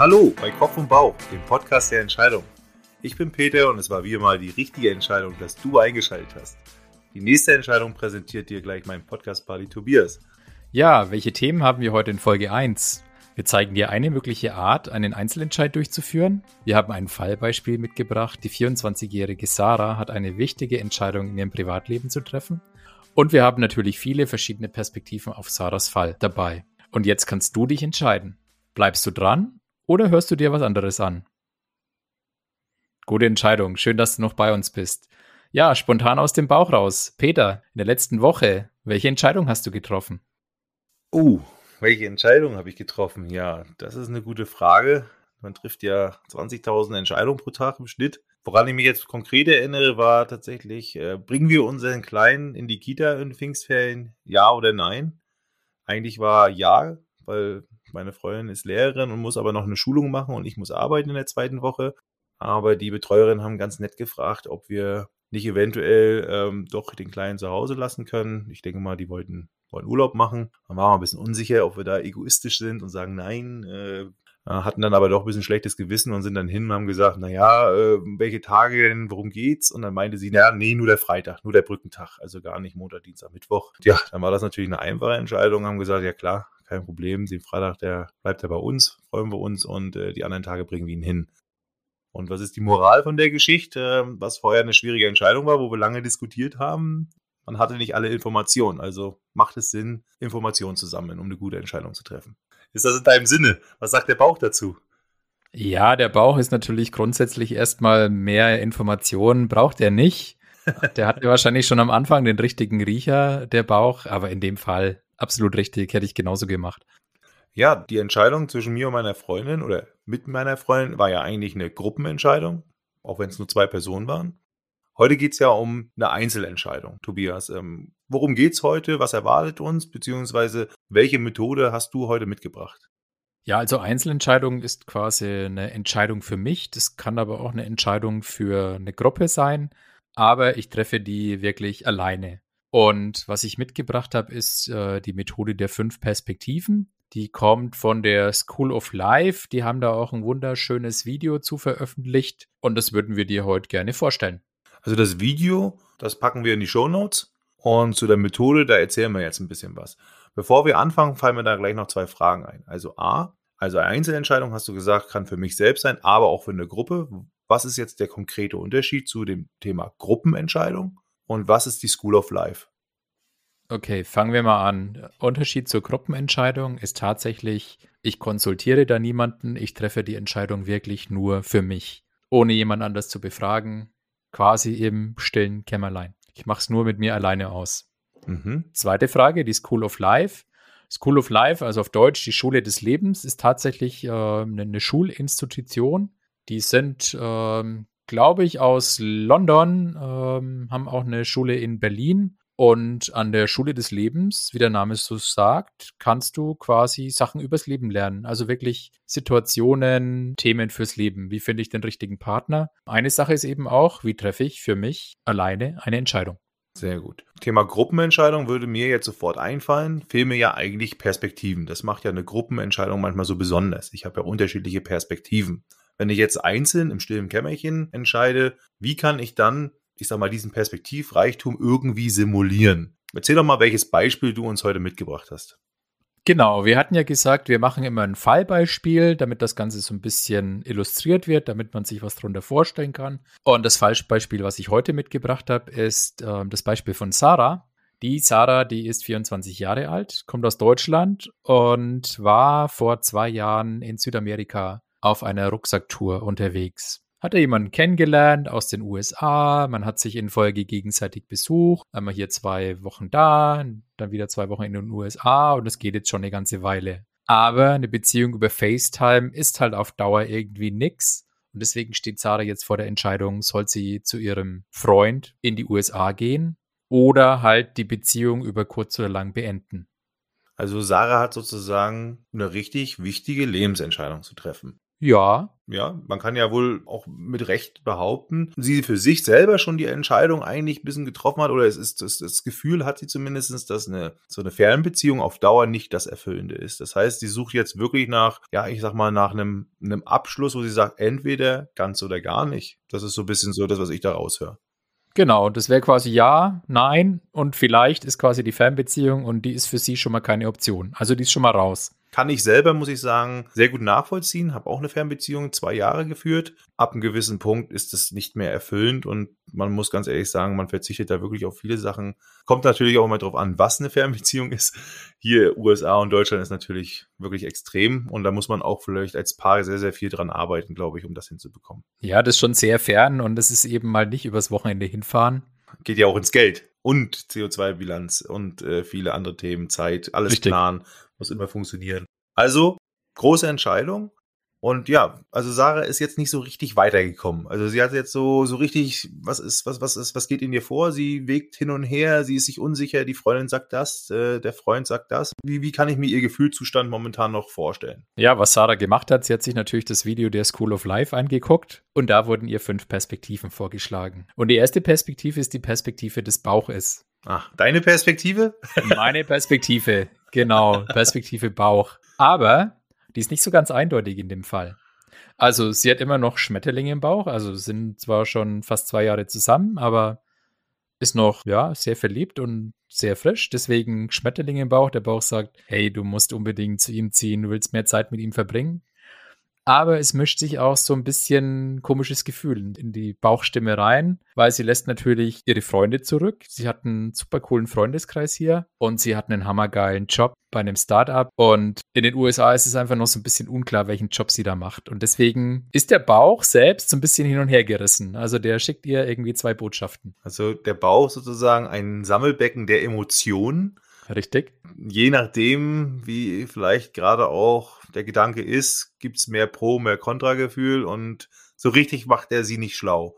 Hallo bei Kopf und Bauch, dem Podcast der Entscheidung. Ich bin Peter und es war wie immer die richtige Entscheidung, dass du eingeschaltet hast. Die nächste Entscheidung präsentiert dir gleich mein Podcast-Buddy Tobias. Ja, welche Themen haben wir heute in Folge 1? Wir zeigen dir eine mögliche Art, einen Einzelentscheid durchzuführen. Wir haben ein Fallbeispiel mitgebracht. Die 24-jährige Sarah hat eine wichtige Entscheidung in ihrem Privatleben zu treffen. Und wir haben natürlich viele verschiedene Perspektiven auf Sarahs Fall dabei. Und jetzt kannst du dich entscheiden. Bleibst du dran oder hörst du dir was anderes an? Gute Entscheidung. Schön, dass du noch bei uns bist. Ja, spontan aus dem Bauch raus. Peter, in der letzten Woche, welche Entscheidung hast du getroffen? Oh, welche Entscheidung habe ich getroffen? Ja, das ist eine gute Frage. Man trifft ja 20.000 Entscheidungen pro Tag im Schnitt. Woran ich mich jetzt konkret erinnere, war tatsächlich, äh, bringen wir unseren Kleinen in die Kita in Pfingstferien? Ja oder nein? Eigentlich war ja, weil meine Freundin ist Lehrerin und muss aber noch eine Schulung machen und ich muss arbeiten in der zweiten Woche. Aber die Betreuerinnen haben ganz nett gefragt, ob wir nicht eventuell ähm, doch den Kleinen zu Hause lassen können. Ich denke mal, die wollten, wollten Urlaub machen. Dann waren wir ein bisschen unsicher, ob wir da egoistisch sind und sagen nein. Äh, hatten dann aber doch ein bisschen schlechtes Gewissen und sind dann hin und haben gesagt, naja, äh, welche Tage denn, worum geht's? Und dann meinte sie, naja, nee, nur der Freitag, nur der Brückentag, also gar nicht Montag, Dienstag, Mittwoch. Ja, dann war das natürlich eine einfache Entscheidung, haben gesagt, ja klar, kein Problem. Den Freitag, der bleibt ja bei uns, freuen wir uns und äh, die anderen Tage bringen wir ihn hin. Und was ist die Moral von der Geschichte? Was vorher eine schwierige Entscheidung war, wo wir lange diskutiert haben. Man hatte nicht alle Informationen, also macht es Sinn, Informationen zu sammeln, um eine gute Entscheidung zu treffen. Ist das in deinem Sinne? Was sagt der Bauch dazu? Ja, der Bauch ist natürlich grundsätzlich erstmal mehr Informationen, braucht er nicht. Der hatte wahrscheinlich schon am Anfang den richtigen Riecher, der Bauch, aber in dem Fall absolut richtig, hätte ich genauso gemacht. Ja, die Entscheidung zwischen mir und meiner Freundin oder mit meiner Freundin war ja eigentlich eine Gruppenentscheidung, auch wenn es nur zwei Personen waren. Heute geht es ja um eine Einzelentscheidung, Tobias. Ähm, worum geht es heute? Was erwartet uns? Beziehungsweise welche Methode hast du heute mitgebracht? Ja, also Einzelentscheidung ist quasi eine Entscheidung für mich. Das kann aber auch eine Entscheidung für eine Gruppe sein. Aber ich treffe die wirklich alleine. Und was ich mitgebracht habe, ist äh, die Methode der fünf Perspektiven. Die kommt von der School of Life. Die haben da auch ein wunderschönes Video zu veröffentlicht. Und das würden wir dir heute gerne vorstellen. Also das Video, das packen wir in die Show Notes. Und zu der Methode, da erzählen wir jetzt ein bisschen was. Bevor wir anfangen, fallen mir da gleich noch zwei Fragen ein. Also A, also eine Einzelentscheidung, hast du gesagt, kann für mich selbst sein, aber auch für eine Gruppe. Was ist jetzt der konkrete Unterschied zu dem Thema Gruppenentscheidung? Und was ist die School of Life? Okay, fangen wir mal an. Unterschied zur Gruppenentscheidung ist tatsächlich, ich konsultiere da niemanden, ich treffe die Entscheidung wirklich nur für mich, ohne jemand anders zu befragen, quasi im stillen Kämmerlein. Ich mache es nur mit mir alleine aus. Mhm. Zweite Frage, die School of Life. School of Life, also auf Deutsch die Schule des Lebens, ist tatsächlich äh, eine Schulinstitution. Die sind ähm, glaube ich, aus London, ähm, haben auch eine Schule in Berlin. Und an der Schule des Lebens, wie der Name so sagt, kannst du quasi Sachen übers Leben lernen. Also wirklich Situationen, Themen fürs Leben. Wie finde ich den richtigen Partner? Eine Sache ist eben auch, wie treffe ich für mich alleine eine Entscheidung? Sehr gut. Thema Gruppenentscheidung würde mir jetzt sofort einfallen. Mir ja eigentlich Perspektiven. Das macht ja eine Gruppenentscheidung manchmal so besonders. Ich habe ja unterschiedliche Perspektiven. Wenn ich jetzt einzeln im stillen Kämmerchen entscheide, wie kann ich dann, ich sag mal, diesen Perspektivreichtum irgendwie simulieren? Erzähl doch mal, welches Beispiel du uns heute mitgebracht hast. Genau, wir hatten ja gesagt, wir machen immer ein Fallbeispiel, damit das Ganze so ein bisschen illustriert wird, damit man sich was darunter vorstellen kann. Und das Fallbeispiel, was ich heute mitgebracht habe, ist äh, das Beispiel von Sarah. Die Sarah, die ist 24 Jahre alt, kommt aus Deutschland und war vor zwei Jahren in Südamerika auf einer Rucksacktour unterwegs. Hat er jemanden kennengelernt aus den USA, man hat sich in Folge gegenseitig besucht, einmal hier zwei Wochen da, dann wieder zwei Wochen in den USA und das geht jetzt schon eine ganze Weile. Aber eine Beziehung über FaceTime ist halt auf Dauer irgendwie nix. Und deswegen steht Sarah jetzt vor der Entscheidung, soll sie zu ihrem Freund in die USA gehen oder halt die Beziehung über kurz oder lang beenden. Also Sarah hat sozusagen eine richtig wichtige Lebensentscheidung zu treffen. Ja. Ja, man kann ja wohl auch mit Recht behaupten, sie für sich selber schon die Entscheidung eigentlich ein bisschen getroffen hat, oder es ist das, das Gefühl hat sie zumindest, dass eine so eine Fernbeziehung auf Dauer nicht das Erfüllende ist. Das heißt, sie sucht jetzt wirklich nach, ja, ich sag mal, nach einem, einem Abschluss, wo sie sagt, entweder ganz oder gar nicht. Das ist so ein bisschen so das, was ich da raushöre. Genau, das wäre quasi ja, nein und vielleicht ist quasi die Fernbeziehung und die ist für sie schon mal keine Option. Also die ist schon mal raus. Kann ich selber, muss ich sagen, sehr gut nachvollziehen. Habe auch eine Fernbeziehung zwei Jahre geführt. Ab einem gewissen Punkt ist es nicht mehr erfüllend und man muss ganz ehrlich sagen, man verzichtet da wirklich auf viele Sachen. Kommt natürlich auch immer darauf an, was eine Fernbeziehung ist. Hier USA und Deutschland ist natürlich wirklich extrem und da muss man auch vielleicht als Paar sehr, sehr viel dran arbeiten, glaube ich, um das hinzubekommen. Ja, das ist schon sehr fern und das ist eben mal nicht übers Wochenende hinfahren. Geht ja auch ins Geld und CO2-Bilanz und äh, viele andere Themen, Zeit, alles Richtig. planen muss immer funktionieren. Also, große Entscheidung. Und ja, also Sarah ist jetzt nicht so richtig weitergekommen. Also sie hat jetzt so, so richtig, was ist, was, was ist, was geht in ihr vor? Sie wägt hin und her, sie ist sich unsicher, die Freundin sagt das, äh, der Freund sagt das. Wie, wie kann ich mir ihr Gefühlszustand momentan noch vorstellen? Ja, was Sarah gemacht hat, sie hat sich natürlich das Video der School of Life angeguckt und da wurden ihr fünf Perspektiven vorgeschlagen. Und die erste Perspektive ist die Perspektive des Bauches. Ach, deine Perspektive? Meine Perspektive, genau, Perspektive Bauch. Aber die ist nicht so ganz eindeutig in dem Fall. Also sie hat immer noch Schmetterlinge im Bauch, also sind zwar schon fast zwei Jahre zusammen, aber ist noch, ja, sehr verliebt und sehr frisch. Deswegen Schmetterlinge im Bauch. Der Bauch sagt, hey, du musst unbedingt zu ihm ziehen, du willst mehr Zeit mit ihm verbringen. Aber es mischt sich auch so ein bisschen komisches Gefühl in die Bauchstimme rein, weil sie lässt natürlich ihre Freunde zurück. Sie hat einen super coolen Freundeskreis hier und sie hat einen hammergeilen Job bei einem Startup. Und in den USA ist es einfach noch so ein bisschen unklar, welchen Job sie da macht. Und deswegen ist der Bauch selbst so ein bisschen hin und her gerissen. Also der schickt ihr irgendwie zwei Botschaften. Also der Bauch sozusagen ein Sammelbecken der Emotionen. Richtig. Je nachdem, wie vielleicht gerade auch der Gedanke ist, gibt's mehr Pro, mehr Kontragefühl und so richtig macht er sie nicht schlau.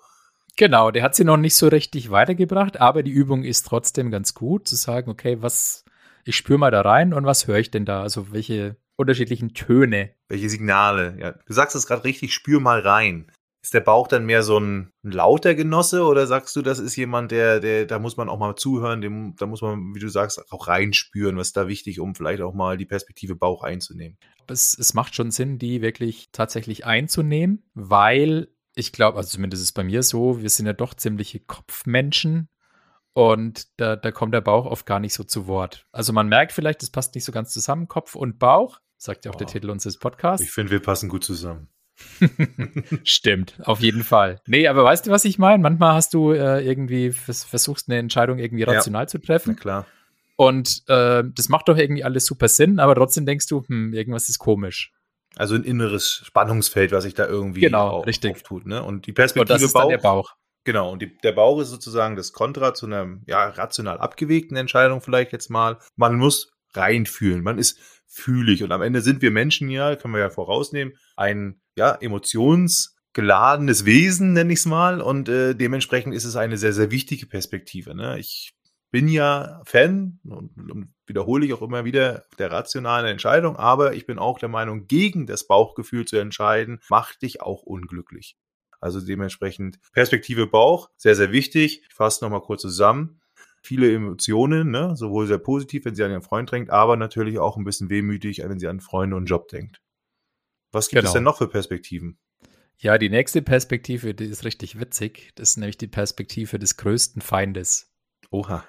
Genau, der hat sie noch nicht so richtig weitergebracht, aber die Übung ist trotzdem ganz gut, zu sagen, okay, was, ich spüre mal da rein und was höre ich denn da? Also welche unterschiedlichen Töne. Welche Signale? Ja, du sagst es gerade richtig, spür mal rein. Ist der Bauch dann mehr so ein, lauter Genosse oder sagst du, das ist jemand, der, der, da muss man auch mal zuhören, dem, da muss man, wie du sagst, auch reinspüren, was ist da wichtig, um vielleicht auch mal die Perspektive Bauch einzunehmen? Es, es macht schon Sinn, die wirklich tatsächlich einzunehmen, weil ich glaube, also zumindest ist es bei mir so, wir sind ja doch ziemliche Kopfmenschen und da, da kommt der Bauch oft gar nicht so zu Wort. Also man merkt vielleicht, es passt nicht so ganz zusammen, Kopf und Bauch, sagt ja auch Oh. der Titel unseres Podcasts. Ich finde, wir passen gut zusammen. Stimmt, auf jeden Fall. Nee, aber weißt du, was ich meine? Manchmal hast du äh, irgendwie vers versuchst eine Entscheidung irgendwie Ja. rational zu Na treffen klar. und äh, das macht doch irgendwie alles super Sinn, aber trotzdem denkst du, hm, irgendwas ist komisch. Also ein inneres Spannungsfeld, was sich da irgendwie Genau, au- richtig. auftut. Ne? Und die Und Perspektive das ist dann Bauch, der Bauch. Genau, und die, der Bauch ist sozusagen das Kontra zu einer ja, rational abgewegten Entscheidung vielleicht jetzt mal. Man muss reinfühlen, man ist fühlig und am Ende sind wir Menschen ja, können wir ja vorausnehmen, ein ja, emotionsgeladenes Wesen, nenne ich es mal, und äh, dementsprechend ist es eine sehr, sehr wichtige Perspektive. Ne? Ich bin ja Fan und, und wiederhole ich auch immer wieder der rationalen Entscheidung, aber ich bin auch der Meinung, gegen das Bauchgefühl zu entscheiden, macht dich auch unglücklich. Also dementsprechend Perspektive Bauch, sehr, sehr wichtig. Ich fasse nochmal kurz zusammen. Viele Emotionen, ne? sowohl sehr positiv, wenn sie an ihren Freund denkt, aber natürlich auch ein bisschen wehmütig, wenn sie an Freunde und Job denkt. Was gibt es Genau. denn noch für Perspektiven? Ja, die nächste Perspektive, die ist richtig witzig. Das ist nämlich die Perspektive des größten Feindes. Oha.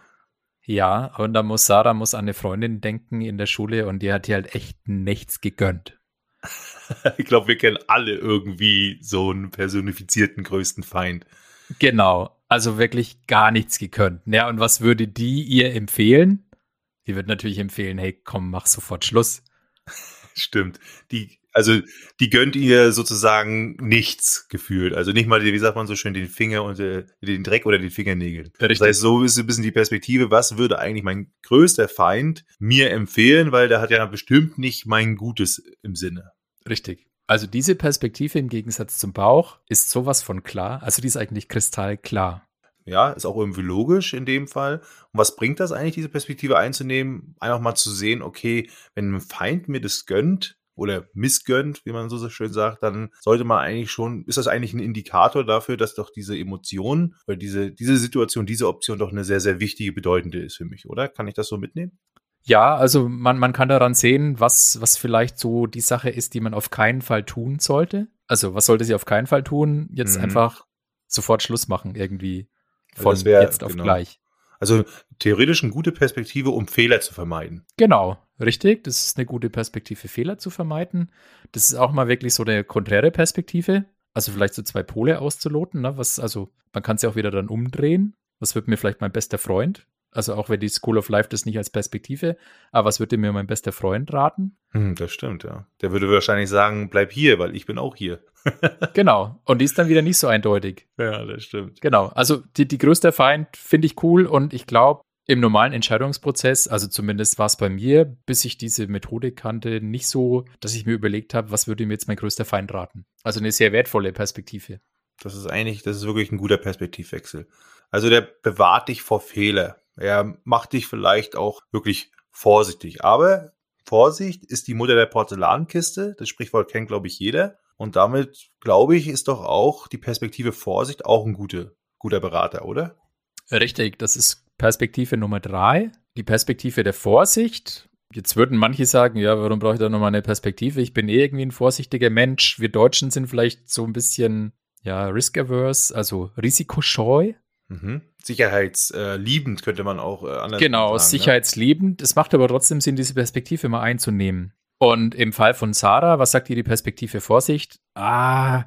Ja, und da muss Sarah muss an eine Freundin denken in der Schule und die hat ihr halt echt nichts gegönnt. Ich glaube, wir kennen alle irgendwie so einen personifizierten größten Feind. Genau, also wirklich gar nichts gegönnt. Ja, und was würde die ihr empfehlen? Die wird natürlich empfehlen, hey, komm, mach sofort Schluss. Stimmt. Die, also, die gönnt ihr sozusagen nichts gefühlt. Also nicht mal, wie sagt man so schön, den Finger und äh, den Dreck oder den Fingernägel. Richtig. Das heißt, so ist ein bisschen die Perspektive, was würde eigentlich mein größter Feind mir empfehlen, weil der hat ja bestimmt nicht mein Gutes im Sinne. Richtig. Also diese Perspektive im Gegensatz zum Bauch ist sowas von klar. Also die ist eigentlich kristallklar. Ja, ist auch irgendwie logisch in dem Fall. Und was bringt das eigentlich, diese Perspektive einzunehmen? Einfach mal zu sehen, okay, wenn ein Feind mir das gönnt, oder missgönnt, wie man so schön sagt, dann sollte man eigentlich schon, ist das eigentlich ein Indikator dafür, dass doch diese Emotion oder diese, diese Situation, diese Option doch eine sehr, sehr wichtige, bedeutende ist für mich, oder? Kann ich das so mitnehmen? Ja, also man, man kann daran sehen, was, was vielleicht so die Sache ist, die man auf keinen Fall tun sollte. Also, was sollte sie auf keinen Fall tun? Jetzt mhm. einfach sofort Schluss machen, irgendwie. Von also wär, jetzt auf genau. gleich. Also theoretisch eine gute Perspektive, um Fehler zu vermeiden. Genau, richtig. Das ist eine gute Perspektive, Fehler zu vermeiden. Das ist auch mal wirklich so eine konträre Perspektive. Also vielleicht so zwei Pole auszuloten. Ne? Was, also man kann es ja auch wieder dann umdrehen. Was wird mir vielleicht mein bester Freund? Also auch wenn die School of Life das nicht als Perspektive, aber was würde mir mein bester Freund raten? Hm, das stimmt, ja. Der würde wahrscheinlich sagen, bleib hier, weil ich bin auch hier. genau. Und die ist dann wieder nicht so eindeutig. Ja, das stimmt. Genau. Also die, die größte Feind finde ich cool und ich glaube, im normalen Entscheidungsprozess, also zumindest war es bei mir, bis ich diese Methode kannte, nicht so, dass ich mir überlegt habe, was würde mir jetzt mein größter Feind raten. Also eine sehr wertvolle Perspektive. Das ist eigentlich, das ist wirklich ein guter Perspektivwechsel. Also der bewahrt dich vor Fehler. Er macht dich vielleicht auch wirklich vorsichtig. Aber Vorsicht ist die Mutter der Porzellankiste. Das Sprichwort kennt, glaube ich, jeder. Und damit, glaube ich, ist doch auch die Perspektive Vorsicht auch ein gute, guter Berater, oder? Richtig, das ist Perspektive Nummer drei. Die Perspektive der Vorsicht. Jetzt würden manche sagen, ja, warum brauche ich da nochmal eine Perspektive? Ich bin eh irgendwie ein vorsichtiger Mensch. Wir Deutschen sind vielleicht so ein bisschen, ja, risk-averse, also risikoscheu. Mhm. Sicherheitsliebend könnte man auch äh, anders genau, sagen. Genau, sicherheitsliebend. Ne? Es macht aber trotzdem Sinn, diese Perspektive mal einzunehmen. Und im Fall von Sarah, was sagt ihr die Perspektive Vorsicht? Ah,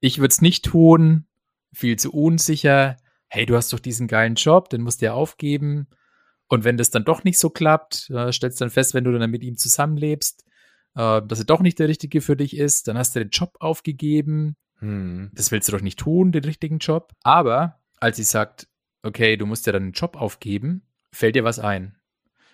ich würde es nicht tun, viel zu unsicher. Hey, du hast doch diesen geilen Job, den musst du ja aufgeben. Und wenn das dann doch nicht so klappt, äh, stellst dann fest, wenn du dann mit ihm zusammenlebst, äh, dass er doch nicht der Richtige für dich ist, dann hast du den Job aufgegeben. Hm. Das willst du doch nicht tun, den richtigen Job. Aber als sie sagt, okay, du musst ja deinen Job aufgeben, fällt dir was ein.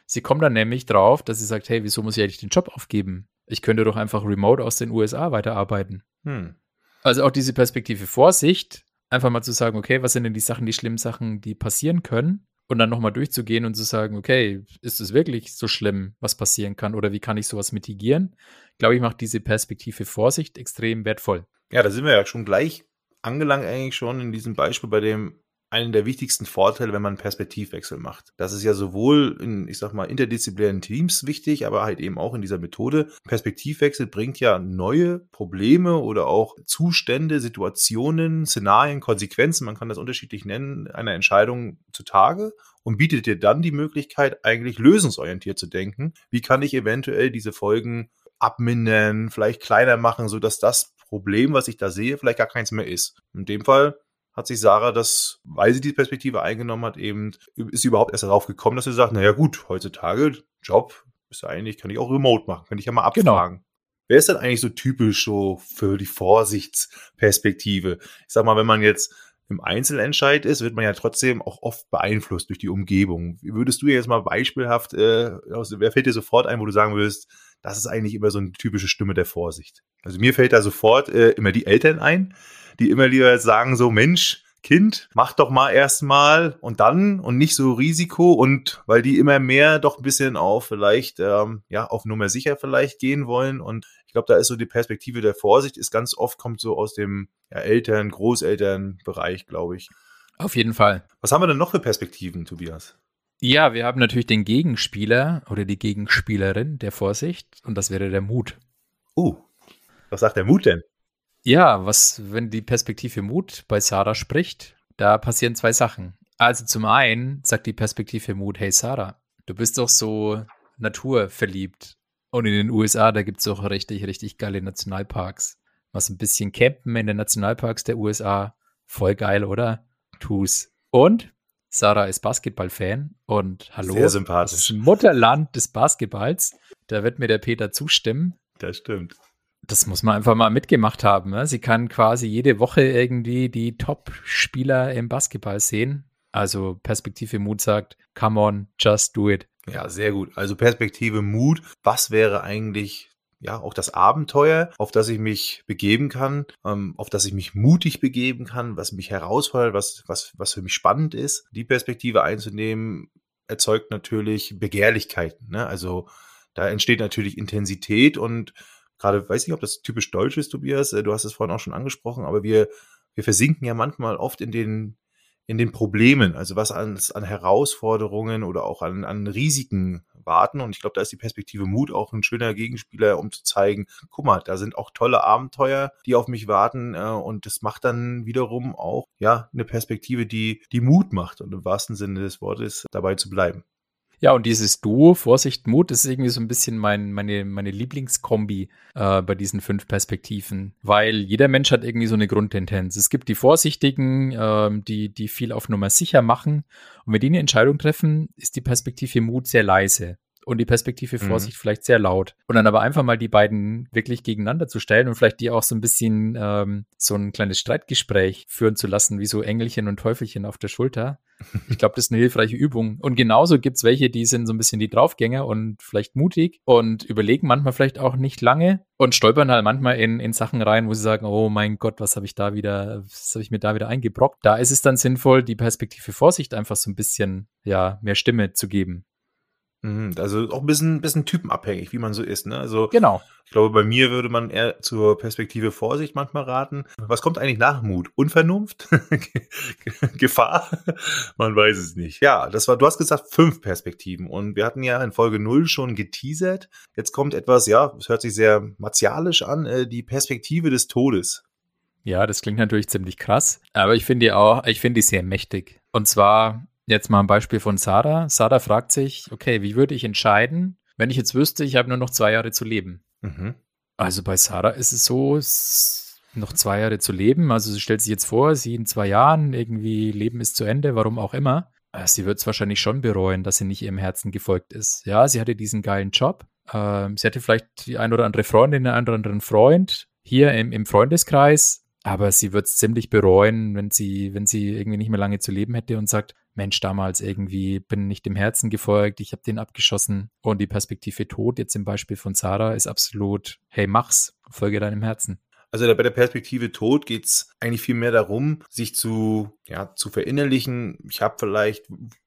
Sie kommt dann nämlich drauf, dass sie sagt, hey, wieso muss ich eigentlich den Job aufgeben? Ich könnte doch einfach remote aus den USA weiterarbeiten. Hm. Also auch diese Perspektive Vorsicht, einfach mal zu sagen, okay, was sind denn die Sachen, die schlimmen Sachen, die passieren können? Und dann nochmal durchzugehen und zu sagen, okay, ist es wirklich so schlimm, was passieren kann? Oder wie kann ich sowas mitigieren? Glaube, ich mache diese Perspektive Vorsicht extrem wertvoll. Ja, da sind wir ja schon gleich angelangt eigentlich schon in diesem Beispiel bei dem einen der wichtigsten Vorteile, wenn man einen Perspektivwechsel macht. Das ist ja sowohl in, ich sag mal, interdisziplinären Teams wichtig, aber halt eben auch in dieser Methode. Perspektivwechsel bringt ja neue Probleme oder auch Zustände, Situationen, Szenarien, Konsequenzen, man kann das unterschiedlich nennen, einer Entscheidung zutage und bietet dir dann die Möglichkeit, eigentlich lösungsorientiert zu denken. Wie kann ich eventuell diese Folgen abmindern, vielleicht kleiner machen, sodass das Problem, was ich da sehe, vielleicht gar keins mehr ist. In dem Fall hat sich Sarah das, weil sie die Perspektive eingenommen hat, eben, ist sie überhaupt erst darauf gekommen, dass sie sagt, naja gut, heutzutage Job ist ja eigentlich, kann ich auch remote machen, kann ich ja mal genau. abfragen. Genau. Wer ist denn eigentlich so typisch so für die Vorsichtsperspektive? Ich sag mal, wenn man jetzt im Einzelentscheid ist, wird man ja trotzdem auch oft beeinflusst durch die Umgebung. Würdest du jetzt mal beispielhaft, äh, wer fällt dir sofort ein, wo du sagen würdest, das ist eigentlich immer so eine typische Stimme der Vorsicht? Also mir fällt da sofort äh, immer die Eltern ein, die immer lieber sagen so, Mensch, Kind, mach doch mal erstmal und dann und nicht so Risiko und weil die immer mehr doch ein bisschen auf vielleicht, ähm, ja, auf Nummer sicher vielleicht gehen wollen und ich glaube, da ist so die Perspektive der Vorsicht, ist ganz oft, kommt so aus dem ja, Eltern-, Großelternbereich, glaube ich. Auf jeden Fall. Was haben wir denn noch für Perspektiven, Tobias? Ja, wir haben natürlich den Gegenspieler oder die Gegenspielerin der Vorsicht und das wäre der Mut. Oh, was sagt der Mut denn? Ja, was, wenn die Perspektive Mut bei Sarah spricht, da passieren zwei Sachen. Also zum einen sagt die Perspektive Mut, hey Sarah, du bist doch so naturverliebt. Und in den USA, da gibt es auch richtig, richtig geile Nationalparks. Was ein bisschen campen in den Nationalparks der USA. Voll geil, oder? Tu's. Und Sarah ist Basketballfan und hallo. Sehr sympathisch. Das Mutterland des Basketballs. Da wird mir der Peter zustimmen. Das stimmt das muss man einfach mal mitgemacht haben. Ne? Sie kann quasi jede Woche irgendwie die Top-Spieler im Basketball sehen. Also Perspektive Mut sagt, come on, just do it. Ja, sehr gut. Also Perspektive Mut. Was wäre eigentlich ja auch das Abenteuer, auf das ich mich begeben kann, ähm, auf das ich mich mutig begeben kann, was mich herausfordert, was, was, was für mich spannend ist. Die Perspektive einzunehmen, erzeugt natürlich Begehrlichkeiten. Ne? Also da entsteht natürlich Intensität und gerade, weiß nicht, ob das typisch deutsch ist, Tobias, äh, du hast es vorhin auch schon angesprochen, aber wir, wir versinken ja manchmal oft in den, in den Problemen, also was an, an Herausforderungen oder auch an, an Risiken warten. Und ich glaube, da ist die Perspektive Mut auch ein schöner Gegenspieler, um zu zeigen, guck mal, da sind auch tolle Abenteuer, die auf mich warten. Äh, und das macht dann wiederum auch ja eine Perspektive, die, die Mut macht und im wahrsten Sinne des Wortes dabei zu bleiben. Ja, und dieses Duo, Vorsicht, Mut, ist irgendwie so ein bisschen mein, meine, meine Lieblingskombi äh, bei diesen fünf Perspektiven, weil jeder Mensch hat irgendwie so eine Grundtendenz. Es gibt die Vorsichtigen, äh, die, die viel auf Nummer sicher machen. Und wenn die eine Entscheidung treffen, ist die Perspektive Mut sehr leise und die Perspektive. Vorsicht mhm. vielleicht sehr laut. Und dann aber einfach mal die beiden wirklich gegeneinander zu stellen und vielleicht die auch so ein bisschen ähm, so ein kleines Streitgespräch führen zu lassen, wie so Engelchen und Teufelchen auf der Schulter. Ich glaube, das ist eine hilfreiche Übung. Und genauso gibt's welche, die sind so ein bisschen die Draufgänger und vielleicht mutig und überlegen manchmal vielleicht auch nicht lange und stolpern halt manchmal in, in Sachen rein, wo sie sagen, oh mein Gott, was habe ich da wieder, was habe ich mir da wieder eingebrockt? Da ist es dann sinnvoll, die Perspektive Vorsicht einfach so ein bisschen, ja, mehr Stimme zu geben. Mhm, also auch ein bisschen, bisschen typenabhängig, wie man so ist. Ne? Also genau. Ich glaube, bei mir würde man eher zur Perspektive Vorsicht manchmal raten. Was kommt eigentlich nach Mut? Unvernunft? Gefahr? man weiß es nicht. Ja, das war, du hast gesagt, fünf Perspektiven. Und wir hatten ja in Folge null schon geteasert. Jetzt kommt etwas, ja, es hört sich sehr martialisch an, äh, die Perspektive des Todes. Ja, das klingt natürlich ziemlich krass, aber ich finde die auch, ich finde die sehr mächtig. Und zwar Jetzt mal ein Beispiel von Sarah. Sarah fragt sich, okay, wie würde ich entscheiden, wenn ich jetzt wüsste, ich habe nur noch zwei Jahre zu leben? Mhm. Also bei Sarah ist es so, noch zwei Jahre zu leben. Also sie stellt sich jetzt vor, sie in zwei Jahren irgendwie Leben ist zu Ende, warum auch immer. Äh, sie wird es wahrscheinlich schon bereuen, dass sie nicht ihrem Herzen gefolgt ist. Ja, sie hatte diesen geilen Job. Ähm, sie hatte vielleicht die ein oder andere Freundin, den einen oder anderen Freund hier im, im Freundeskreis. Aber sie wird es ziemlich bereuen, wenn sie, wenn sie irgendwie nicht mehr lange zu leben hätte und sagt, Mensch, damals irgendwie bin nicht dem Herzen gefolgt, ich habe den abgeschossen. Und die Perspektive Tod, jetzt im Beispiel von Sarah, ist absolut, hey, mach's, folge deinem Herzen. Also bei der Perspektive Tod geht's eigentlich viel mehr darum, sich zu, ja, zu verinnerlichen. Ich habe vielleicht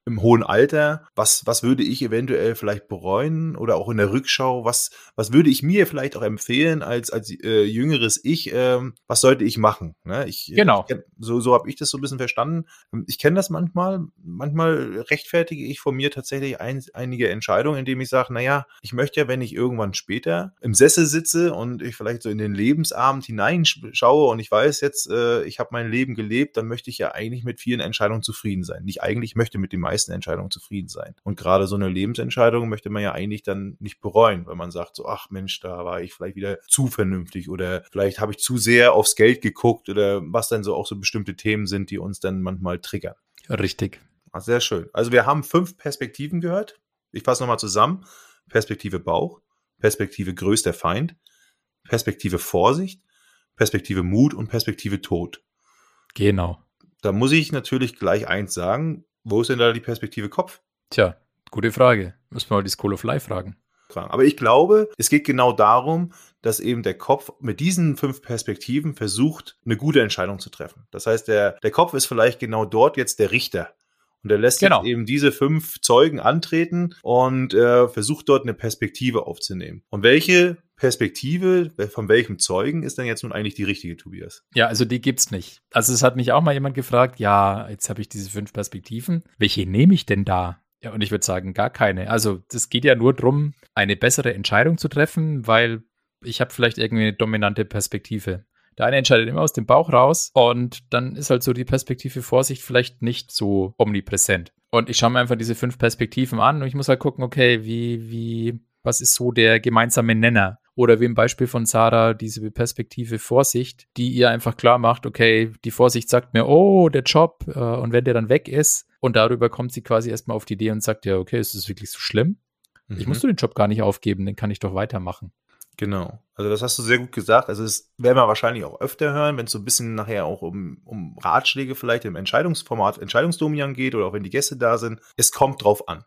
im hohen Alter, was, was würde ich eventuell vielleicht bereuen oder auch in der Rückschau, was, was würde ich mir vielleicht auch empfehlen als, als äh, jüngeres Ich, äh, was sollte ich machen? Ne? Ich, genau. Ich, so so habe ich das so ein bisschen verstanden. Ich kenne das manchmal, manchmal rechtfertige ich von mir tatsächlich ein, einige Entscheidungen, indem ich sage, naja, ich möchte ja, wenn ich irgendwann später im Sessel sitze und ich vielleicht so in den Lebensabend hineinschaue und ich weiß jetzt, äh, ich habe mein Leben gelebt, dann möchte ich ja eigentlich mit vielen Entscheidungen zufrieden sein. Nicht eigentlich, ich möchte mit den meisten meisten Entscheidungen zufrieden sein. Und gerade so eine Lebensentscheidung möchte man ja eigentlich dann nicht bereuen, weil man sagt so, ach Mensch, da war ich vielleicht wieder zu vernünftig oder vielleicht habe ich zu sehr aufs Geld geguckt oder was dann so auch so bestimmte Themen sind, die uns dann manchmal triggern. Richtig. Ach, sehr schön. Also wir haben fünf Perspektiven gehört. Ich fasse nochmal zusammen. Perspektive Bauch, Perspektive größter Feind, Perspektive Vorsicht, Perspektive Mut und Perspektive Tod. Genau. Da muss ich natürlich gleich eins sagen. Wo ist denn da die Perspektive Kopf? Tja, gute Frage. Müssen wir mal die School of Life fragen. Aber ich glaube, es geht genau darum, dass eben der Kopf mit diesen fünf Perspektiven versucht, eine gute Entscheidung zu treffen. Das heißt, der, der Kopf ist vielleicht genau dort jetzt der Richter. Und er lässt genau. eben diese fünf Zeugen antreten und äh, versucht dort eine Perspektive aufzunehmen. Und welche Perspektive von welchem Zeugen ist denn jetzt nun eigentlich die richtige, Tobias? Ja, also die gibt's nicht. Also es hat mich auch mal jemand gefragt, ja, jetzt habe ich diese fünf Perspektiven. Welche nehme ich denn da? Ja, und ich würde sagen, gar keine. Also das geht ja nur darum, eine bessere Entscheidung zu treffen, weil ich habe vielleicht irgendwie eine dominante Perspektive. Der eine entscheidet immer aus dem Bauch raus und dann ist halt so die Perspektive Vorsicht vielleicht nicht so omnipräsent. Und ich schaue mir einfach diese fünf Perspektiven an und ich muss halt gucken, okay, wie, wie, was ist so der gemeinsame Nenner? Oder wie im Beispiel von Sarah, diese Perspektive Vorsicht, die ihr einfach klar macht, okay, die Vorsicht sagt mir, oh, der Job, äh, und wenn der dann weg ist, und darüber kommt sie quasi erstmal auf die Idee und sagt, ja, okay, ist das wirklich so schlimm? Mhm. Ich muss den Job gar nicht aufgeben, den kann ich doch weitermachen. Genau. Also das hast du sehr gut gesagt. Also das werden wir wahrscheinlich auch öfter hören, wenn es so ein bisschen nachher auch um, um Ratschläge vielleicht im Entscheidungsformat, Entscheidungsdomian geht oder auch wenn die Gäste da sind. Es kommt drauf an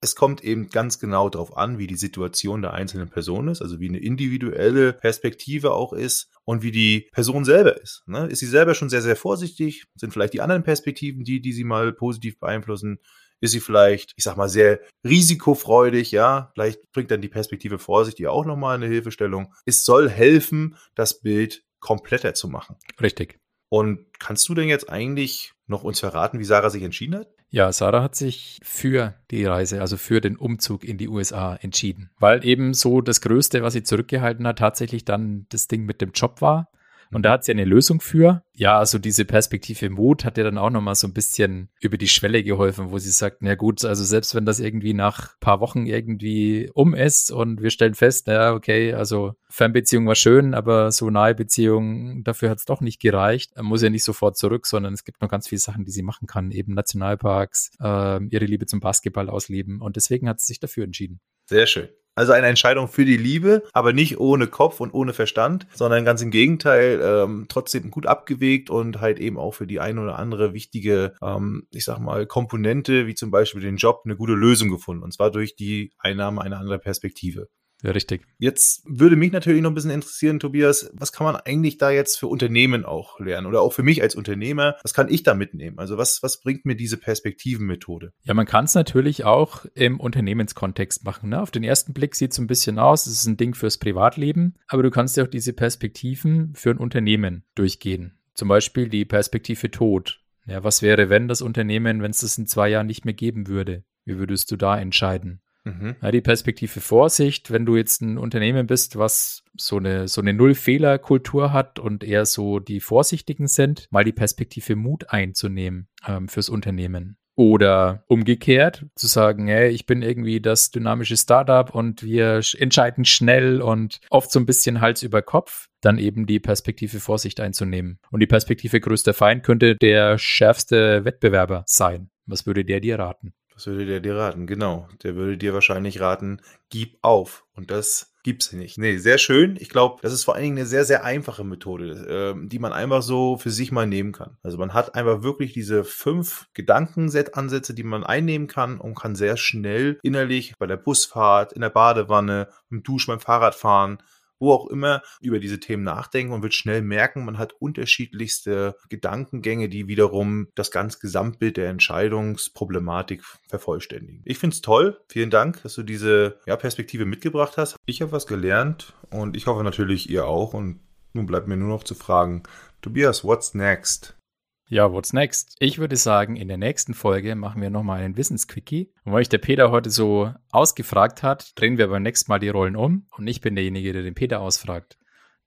es kommt eben ganz genau darauf an, wie die Situation der einzelnen Person ist, also wie eine individuelle Perspektive auch ist und wie die Person selber ist. Ne? Ist sie selber schon sehr, sehr vorsichtig? Sind vielleicht die anderen Perspektiven die, die sie mal positiv beeinflussen? Ist sie vielleicht, ich sag mal, sehr risikofreudig, ja? Vielleicht bringt dann die Perspektive Vorsicht ja auch nochmal eine Hilfestellung. Es soll helfen, das Bild kompletter zu machen. Richtig. Und kannst du denn jetzt eigentlich noch uns verraten, wie Sarah sich entschieden hat? Ja, Sarah hat sich für die Reise, also für den Umzug in die USA entschieden, weil eben so das Größte, was sie zurückgehalten hat, tatsächlich dann das Ding mit dem Job war. Und da hat sie eine Lösung für. Ja, also diese Perspektive Mut hat ihr dann auch nochmal so ein bisschen über die Schwelle geholfen, wo sie sagt, na gut, also selbst wenn das irgendwie nach paar Wochen irgendwie um ist und wir stellen fest, na okay, also Fernbeziehung war schön, aber so nahe Beziehung, dafür hat es doch nicht gereicht. Er muss ja nicht sofort zurück, sondern es gibt noch ganz viele Sachen, die sie machen kann, eben Nationalparks, äh, ihre Liebe zum Basketball ausleben. Und deswegen hat sie sich dafür entschieden. Sehr schön. Also eine Entscheidung für die Liebe, aber nicht ohne Kopf und ohne Verstand, sondern ganz im Gegenteil, ähm, trotzdem gut abgewegt und halt eben auch für die eine oder andere wichtige, ähm, ich sag mal, Komponente, wie zum Beispiel den Job, eine gute Lösung gefunden. Und zwar durch die Einnahme einer anderen Perspektive. Ja, richtig. Jetzt würde mich natürlich noch ein bisschen interessieren, Tobias, was kann man eigentlich da jetzt für Unternehmen auch lernen oder auch für mich als Unternehmer, was kann ich da mitnehmen? Also was, was bringt mir diese Perspektivenmethode? Ja, man kann es natürlich auch im Unternehmenskontext machen. Ne? Auf den ersten Blick sieht es so ein bisschen aus, es ist ein Ding fürs Privatleben, aber du kannst ja auch diese Perspektiven für ein Unternehmen durchgehen. Zum Beispiel die Perspektive Tod. Ja, was wäre, wenn das Unternehmen, wenn es das in zwei Jahren nicht mehr geben würde? Wie würdest du da entscheiden? Mhm. Ja, die Perspektive Vorsicht, wenn du jetzt ein Unternehmen bist, was so eine, so eine Null-Fehler-Kultur hat und eher so die Vorsichtigen sind, mal die Perspektive Mut einzunehmen ähm, fürs Unternehmen. Oder umgekehrt zu sagen, hey, ich bin irgendwie das dynamische Startup und wir entscheiden schnell und oft so ein bisschen Hals über Kopf, dann eben die Perspektive Vorsicht einzunehmen. Und die Perspektive größter Feind könnte der schärfste Wettbewerber sein. Was würde der dir raten? Was würde der dir raten? Genau. Der würde dir wahrscheinlich raten, gib auf. Und das gibt's nicht. Nee, sehr schön. Ich glaube, das ist vor allen Dingen eine sehr, sehr einfache Methode, äh, die man einfach so für sich mal nehmen kann. Also man hat einfach wirklich diese fünf Gedankenset-Ansätze, die man einnehmen kann und kann sehr schnell innerlich bei der Busfahrt, in der Badewanne, im Duschen, beim Fahrradfahren wo auch immer über diese Themen nachdenken und wird schnell merken, man hat unterschiedlichste Gedankengänge, die wiederum das ganze Gesamtbild der Entscheidungsproblematik vervollständigen. Ich finde es toll. Vielen Dank, dass du diese ja, Perspektive mitgebracht hast. Ich habe was gelernt und ich hoffe natürlich ihr auch. Und nun bleibt mir nur noch zu fragen, Tobias, what's next? Ja, what's next? Ich würde sagen, in der nächsten Folge machen wir nochmal einen Wissensquickie. Und weil ich der Peter heute so ausgefragt hat, drehen wir beim nächsten Mal die Rollen um und ich bin derjenige, der den Peter ausfragt.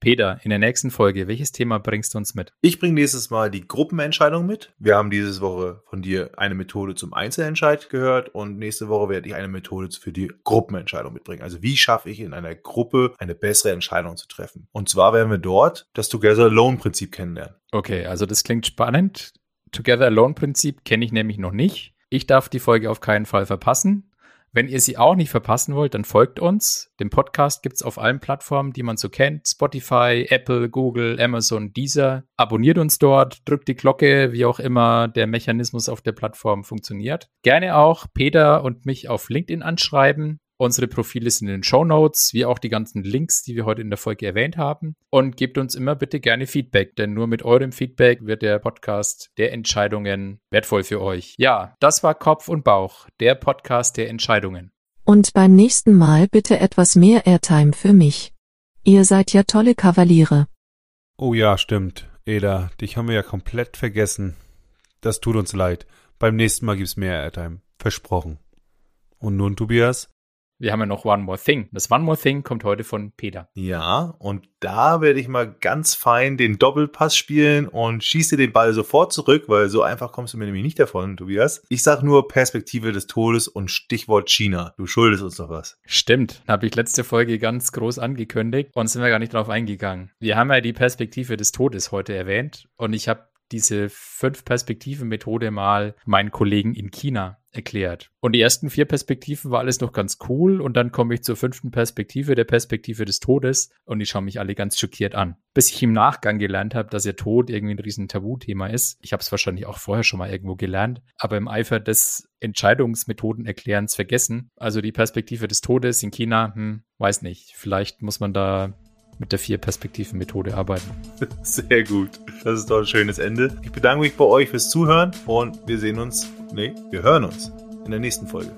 Peter, in der nächsten Folge, welches Thema bringst du uns mit? Ich bringe nächstes Mal die Gruppenentscheidung mit. Wir haben diese Woche von dir eine Methode zum Einzelentscheid gehört und nächste Woche werde ich eine Methode für die Gruppenentscheidung mitbringen. Also wie schaffe ich in einer Gruppe eine bessere Entscheidung zu treffen? Und zwar werden wir dort das Together Alone Prinzip kennenlernen. Okay, also das klingt spannend. Together Alone Prinzip kenne ich nämlich noch nicht. Ich darf die Folge auf keinen Fall verpassen. Wenn ihr sie auch nicht verpassen wollt, dann folgt uns. Den Podcast gibt es auf allen Plattformen, die man so kennt. Spotify, Apple, Google, Amazon, Deezer. Abonniert uns dort, drückt die Glocke, wie auch immer der Mechanismus auf der Plattform funktioniert. Gerne auch Peter und mich auf LinkedIn anschreiben. Unsere Profile sind in den Show Notes, wie auch die ganzen Links, die wir heute in der Folge erwähnt haben. Und gebt uns immer bitte gerne Feedback, denn nur mit eurem Feedback wird der Podcast der Entscheidungen wertvoll für euch. Ja, das war Kopf und Bauch, der Podcast der Entscheidungen. Und beim nächsten Mal bitte etwas mehr Airtime für mich. Ihr seid ja tolle Kavaliere. Oh ja, stimmt. Eda, dich haben wir ja komplett vergessen. Das tut uns leid. Beim nächsten Mal gibt's mehr Airtime. Versprochen. Und nun, Tobias? Wir haben ja noch One More Thing. Das One More Thing kommt heute von Peter. Ja, und da werde ich mal ganz fein den Doppelpass spielen und schieße den Ball sofort zurück, weil so einfach kommst du mir nämlich nicht davon, Tobias. Ich sag nur Perspektive des Todes und Stichwort China. Du schuldest uns noch was. Stimmt. Habe ich letzte Folge ganz groß angekündigt und sind wir gar nicht drauf eingegangen. Wir haben ja die Perspektive des Todes heute erwähnt und ich habe diese Fünf-Perspektiven-Methode mal meinen Kollegen in China erklärt. Und die ersten vier Perspektiven war alles noch ganz cool und dann komme ich zur fünften Perspektive, der Perspektive des Todes und die schauen mich alle ganz schockiert an. Bis ich im Nachgang gelernt habe, dass der Tod irgendwie ein riesen Tabuthema ist. Ich habe es wahrscheinlich auch vorher schon mal irgendwo gelernt, aber im Eifer des Entscheidungsmethodenerklärens vergessen. Also die Perspektive des Todes in China, hm, weiß nicht. Vielleicht muss man da mit der Vier-Perspektiven-Methode arbeiten. Sehr gut. Das ist doch ein schönes Ende. Ich bedanke mich bei euch fürs Zuhören und wir sehen uns, nee, wir hören uns in der nächsten Folge.